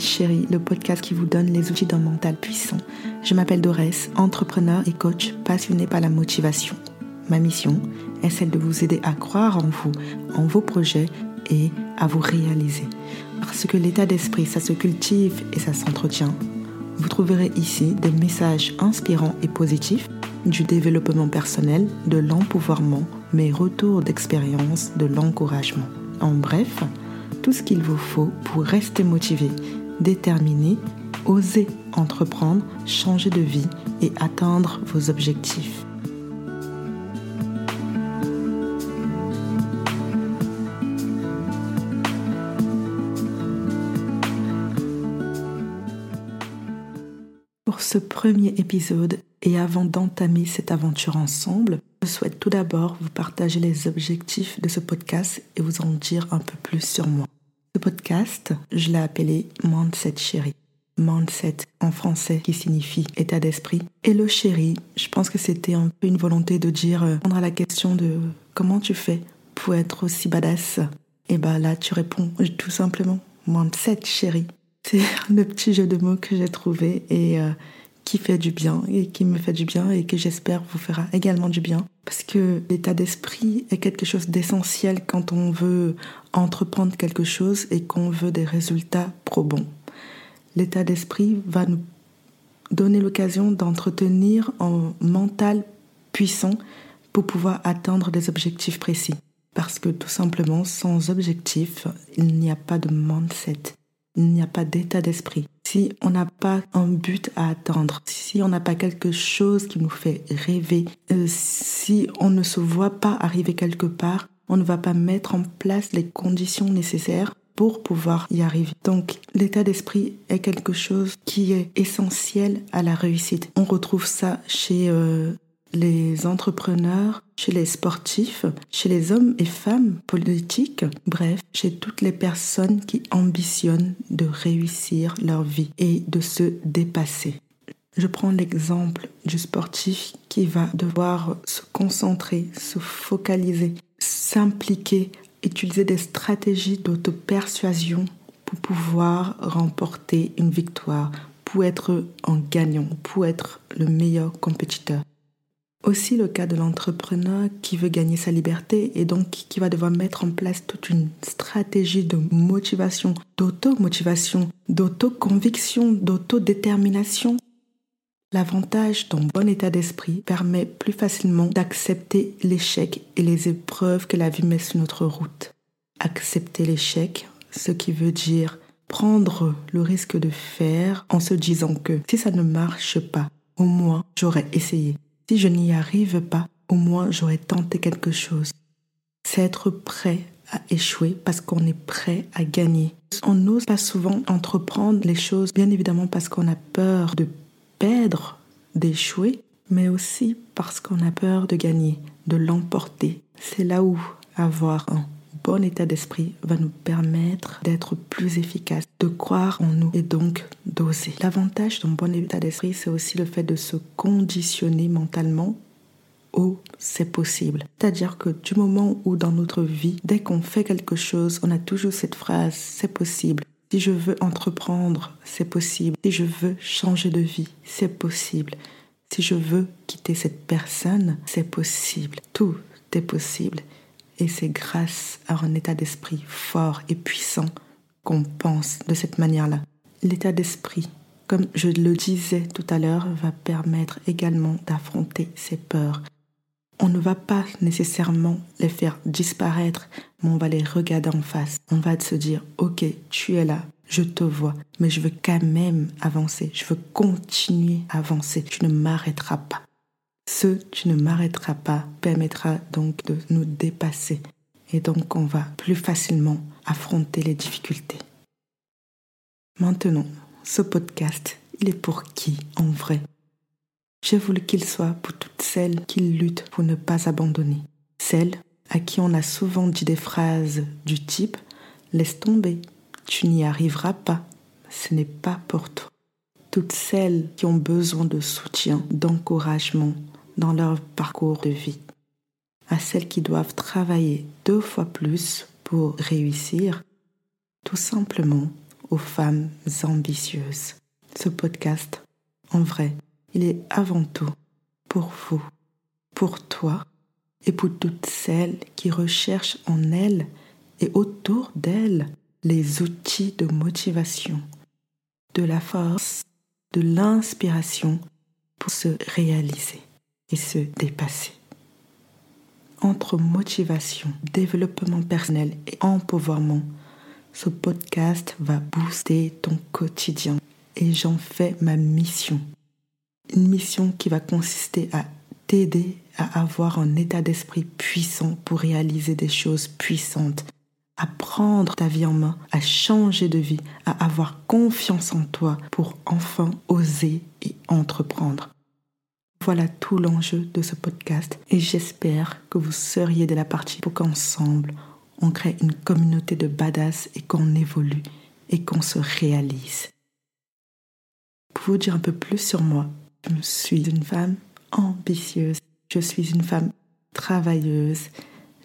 Chérie, le podcast qui vous donne les outils d'un mental puissant. Je m'appelle Dorès, entrepreneur et coach passionné par la motivation. Ma mission est celle de vous aider à croire en vous, en vos projets et à vous réaliser. Parce que l'état d'esprit, ça se cultive et ça s'entretient. Vous trouverez ici des messages inspirants et positifs, du développement personnel, de l'empouvoirment, mes retours d'expérience, de l'encouragement. En bref, tout ce qu'il vous faut pour rester motivé, déterminé, oser entreprendre, changer de vie et atteindre vos objectifs. Pour ce premier épisode et avant d'entamer cette aventure ensemble, je souhaite tout d'abord vous partager les objectifs de ce podcast et vous en dire un peu plus sur moi. Ce podcast, je l'ai appelé Mindset Chéri. Mindset en français qui signifie état d'esprit. Et le chéri, je pense que c'était un peu une volonté de dire, euh, répondre à la question de comment tu fais pour être aussi badass. Et bah là, tu réponds tout simplement Mindset Chéri. C'est le petit jeu de mots que j'ai trouvé et euh, qui fait du bien et qui me fait du bien et que j'espère vous fera également du bien. Parce que l'état d'esprit est quelque chose d'essentiel quand on veut entreprendre quelque chose et qu'on veut des résultats probants. L'état d'esprit va nous donner l'occasion d'entretenir un mental puissant pour pouvoir atteindre des objectifs précis. Parce que tout simplement, sans objectif, il n'y a pas de mindset, il n'y a pas d'état d'esprit si on n'a pas un but à atteindre, si on n'a pas quelque chose qui nous fait rêver, euh, si on ne se voit pas arriver quelque part, on ne va pas mettre en place les conditions nécessaires pour pouvoir y arriver. Donc l'état d'esprit est quelque chose qui est essentiel à la réussite. On retrouve ça chez euh, les entrepreneurs, chez les sportifs, chez les hommes et femmes politiques, bref, chez toutes les personnes qui ambitionnent de réussir leur vie et de se dépasser. Je prends l'exemple du sportif qui va devoir se concentrer, se focaliser, s'impliquer, utiliser des stratégies d'auto-persuasion pour pouvoir remporter une victoire, pour être un gagnant, pour être le meilleur compétiteur. Aussi le cas de l'entrepreneur qui veut gagner sa liberté et donc qui va devoir mettre en place toute une stratégie de motivation, d'auto-motivation, d'auto-conviction, d'auto-détermination. L'avantage d'un bon état d'esprit permet plus facilement d'accepter l'échec et les épreuves que la vie met sur notre route. Accepter l'échec, ce qui veut dire prendre le risque de faire en se disant que si ça ne marche pas, au moins j'aurais essayé. Si je n'y arrive pas, au moins j'aurais tenté quelque chose. C'est être prêt à échouer parce qu'on est prêt à gagner. On n'ose pas souvent entreprendre les choses, bien évidemment parce qu'on a peur de perdre, d'échouer, mais aussi parce qu'on a peur de gagner, de l'emporter. C'est là où avoir un bon état d'esprit va nous permettre d'être plus efficaces, de croire en nous et donc d'oser. L'avantage d'un bon état d'esprit, c'est aussi le fait de se conditionner mentalement au c'est possible. C'est-à-dire que du moment où dans notre vie, dès qu'on fait quelque chose, on a toujours cette phrase c'est possible. Si je veux entreprendre, c'est possible. Si je veux changer de vie, c'est possible. Si je veux quitter cette personne, c'est possible. Tout est possible. Et c'est grâce à un état d'esprit fort et puissant qu'on pense de cette manière-là. L'état d'esprit, comme je le disais tout à l'heure, va permettre également d'affronter ses peurs. On ne va pas nécessairement les faire disparaître, mais on va les regarder en face. On va se dire, ok, tu es là, je te vois, mais je veux quand même avancer, je veux continuer à avancer, tu ne m'arrêteras pas. Ce tu ne m'arrêteras pas permettra donc de nous dépasser. Et donc on va plus facilement affronter les difficultés. Maintenant, ce podcast, il est pour qui en vrai? J'ai voulu qu'il soit pour toutes celles qui luttent pour ne pas abandonner, celles à qui on a souvent dit des phrases du type ⁇ Laisse tomber, tu n'y arriveras pas, ce n'est pas pour toi ⁇ toutes celles qui ont besoin de soutien, d'encouragement, dans leur parcours de vie, à celles qui doivent travailler deux fois plus pour réussir, tout simplement aux femmes ambitieuses. Ce podcast, en vrai, il est avant tout pour vous, pour toi et pour toutes celles qui recherchent en elles et autour d'elles les outils de motivation, de la force, de l'inspiration pour se réaliser et se dépasser. Entre motivation, développement personnel et empouvoirment, ce podcast va booster ton quotidien et j'en fais ma mission. Une mission qui va consister à t'aider à avoir un état d'esprit puissant pour réaliser des choses puissantes, à prendre ta vie en main, à changer de vie, à avoir confiance en toi pour enfin oser et entreprendre. Voilà tout l'enjeu de ce podcast et j'espère que vous seriez de la partie pour qu'ensemble on crée une communauté de badass et qu'on évolue et qu'on se réalise. Pour vous dire un peu plus sur moi, je suis une femme ambitieuse, je suis une femme travailleuse,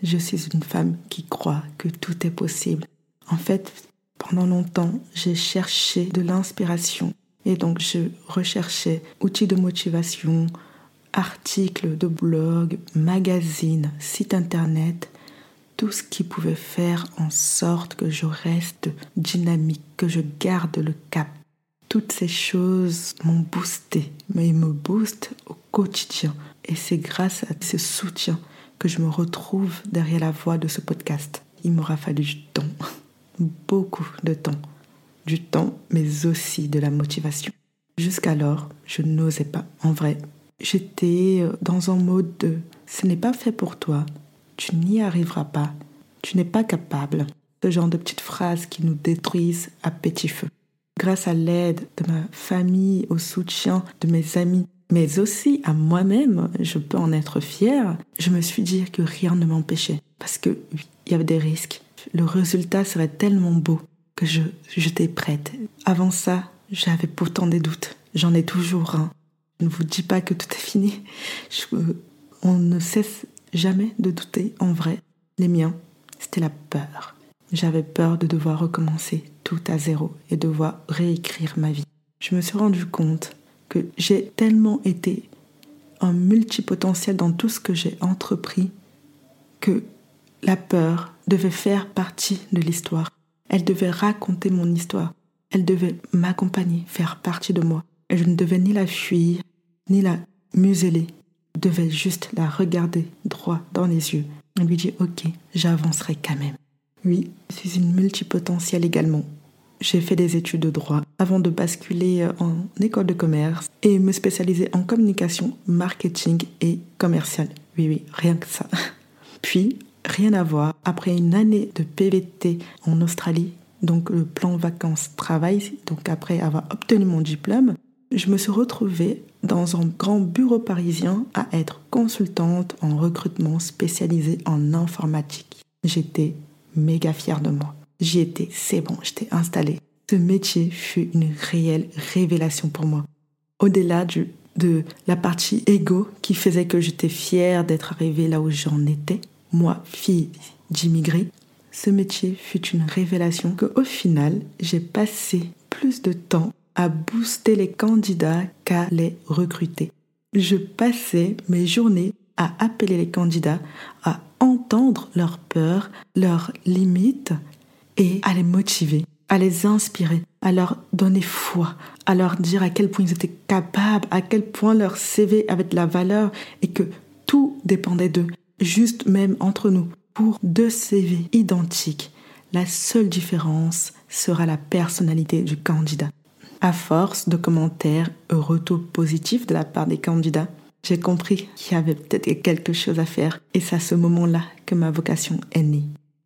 je suis une femme qui croit que tout est possible. En fait, pendant longtemps, j'ai cherché de l'inspiration et donc je recherchais outils de motivation, articles de blog, magazines, sites internet, tout ce qui pouvait faire en sorte que je reste dynamique, que je garde le cap. Toutes ces choses m'ont boosté, mais ils me boostent au quotidien. Et c'est grâce à ce soutien que je me retrouve derrière la voix de ce podcast. Il m'aura fallu du temps, beaucoup de temps. Du temps, mais aussi de la motivation. Jusqu'alors, je n'osais pas. En vrai, j'étais dans un mode de ce n'est pas fait pour toi, tu n'y arriveras pas, tu n'es pas capable. Ce genre de petites phrases qui nous détruisent à petit feu. Grâce à l'aide de ma famille, au soutien de mes amis, mais aussi à moi-même, je peux en être fière, je me suis dit que rien ne m'empêchait. Parce que il y avait des risques. Le résultat serait tellement beau que je, j'étais prête. Avant ça, j'avais pourtant des doutes. J'en ai toujours un. Je ne vous dis pas que tout est fini. on ne cesse jamais de douter en vrai. Les miens, c'était la peur. J'avais peur de devoir recommencer tout à zéro et devoir réécrire ma vie. Je me suis rendu compte que j'ai tellement été un multipotentiel dans tout ce que j'ai entrepris que la peur devait faire partie de l'histoire. Elle devait raconter mon histoire. Elle devait m'accompagner, faire partie de moi. Je ne devais ni la fuir, ni la museler, devait juste la regarder droit dans les yeux et lui dire Ok, j'avancerai quand même. Oui, je suis une multipotentielle également. J'ai fait des études de droit avant de basculer en école de commerce et me spécialiser en communication, marketing et commercial. Oui, oui, rien que ça. Puis, rien à voir, après une année de PVT en Australie, donc le plan vacances-travail, donc après avoir obtenu mon diplôme, je me suis retrouvée dans un grand bureau parisien à être consultante en recrutement spécialisée en informatique. J'étais méga fière de moi. J'y étais, c'est bon, j'étais installée. Ce métier fut une réelle révélation pour moi. Au-delà de la partie égo qui faisait que j'étais fière d'être arrivée là où j'en étais, moi, fille d'immigrés, ce métier fut une révélation que au final, j'ai passé plus de temps à booster les candidats qu'à les recruter. Je passais mes journées à appeler les candidats, à entendre leurs peurs, leurs limites et à les motiver, à les inspirer, à leur donner foi, à leur dire à quel point ils étaient capables, à quel point leur CV avait de la valeur et que tout dépendait d'eux, juste même entre nous. Pour deux CV identiques, la seule différence sera la personnalité du candidat. À force de commentaires et retours positifs de la part des candidats, j'ai compris qu'il y avait peut-être quelque chose à faire et c'est à ce moment-là que ma vocation est née,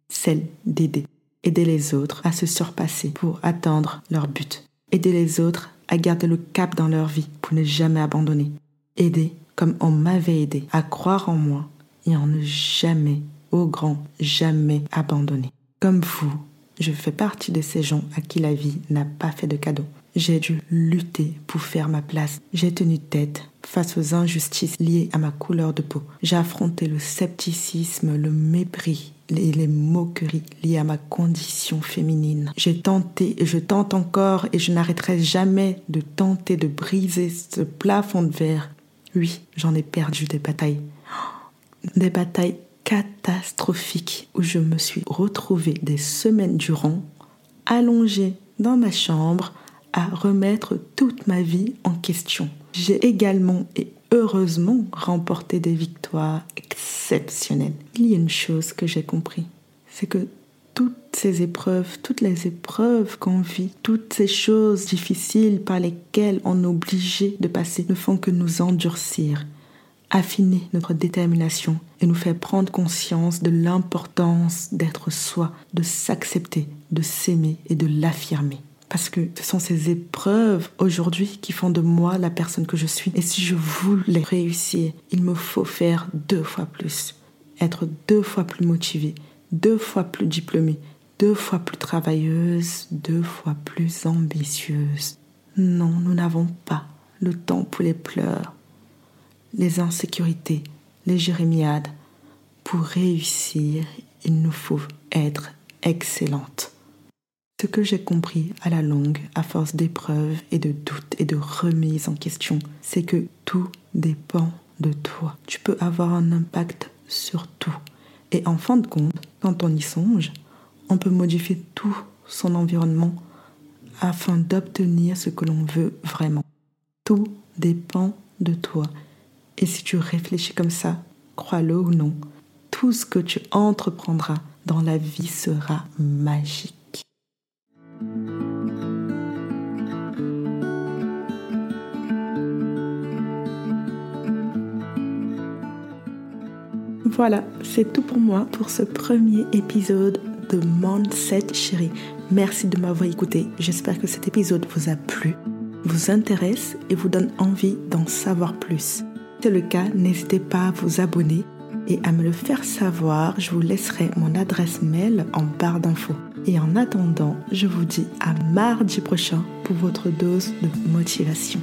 celle d'aider. Aider les autres à se surpasser pour atteindre leur but. Aider les autres à garder le cap dans leur vie pour ne jamais abandonner. Aider comme on m'avait aidé à croire en moi et en ne jamais, au grand jamais abandonner. Comme vous, je fais partie de ces gens à qui la vie n'a pas fait de cadeau. J'ai dû lutter pour faire ma place. J'ai tenu tête face aux injustices liées à ma couleur de peau. J'ai affronté le scepticisme, le mépris, et les moqueries liées à ma condition féminine. J'ai tenté et je tente encore et je n'arrêterai jamais de tenter de briser ce plafond de verre. Oui, j'en ai perdu des batailles. Des batailles catastrophiques où je me suis retrouvée des semaines durant allongée dans ma chambre à remettre toute ma vie en question. J'ai également et heureusement remporté des victoires exceptionnelles. Il y a une chose que j'ai compris, c'est que toutes ces épreuves, toutes les épreuves qu'on vit, toutes ces choses difficiles par lesquelles on est obligé de passer ne font que nous endurcir, affiner notre détermination et nous faire prendre conscience de l'importance d'être soi, de s'accepter, de s'aimer et de l'affirmer. Parce que ce sont ces épreuves aujourd'hui qui font de moi la personne que je suis. Et si je voulais réussir, il me faut faire deux fois plus. Être deux fois plus motivée, deux fois plus diplômée, deux fois plus travailleuse, deux fois plus ambitieuse. Non, nous n'avons pas le temps pour les pleurs, les insécurités, les jérémiades. Pour réussir, il nous faut être excellente. Ce que j'ai compris à la longue, à force d'épreuves et de doutes et de remises en question, c'est que tout dépend de toi. Tu peux avoir un impact sur tout. Et en fin de compte, quand on y songe, on peut modifier tout son environnement afin d'obtenir ce que l'on veut vraiment. Tout dépend de toi. Et si tu réfléchis comme ça, crois-le ou non, tout ce que tu entreprendras dans la vie sera magique. Voilà, c'est tout pour moi pour ce premier épisode de Mindset Chérie. Merci de m'avoir écouté. J'espère que cet épisode vous a plu, vous intéresse et vous donne envie d'en savoir plus. Si c'est le cas, n'hésitez pas à vous abonner et à me le faire savoir. Je vous laisserai mon adresse mail en barre d'infos. Et en attendant, je vous dis à mardi prochain pour votre dose de motivation.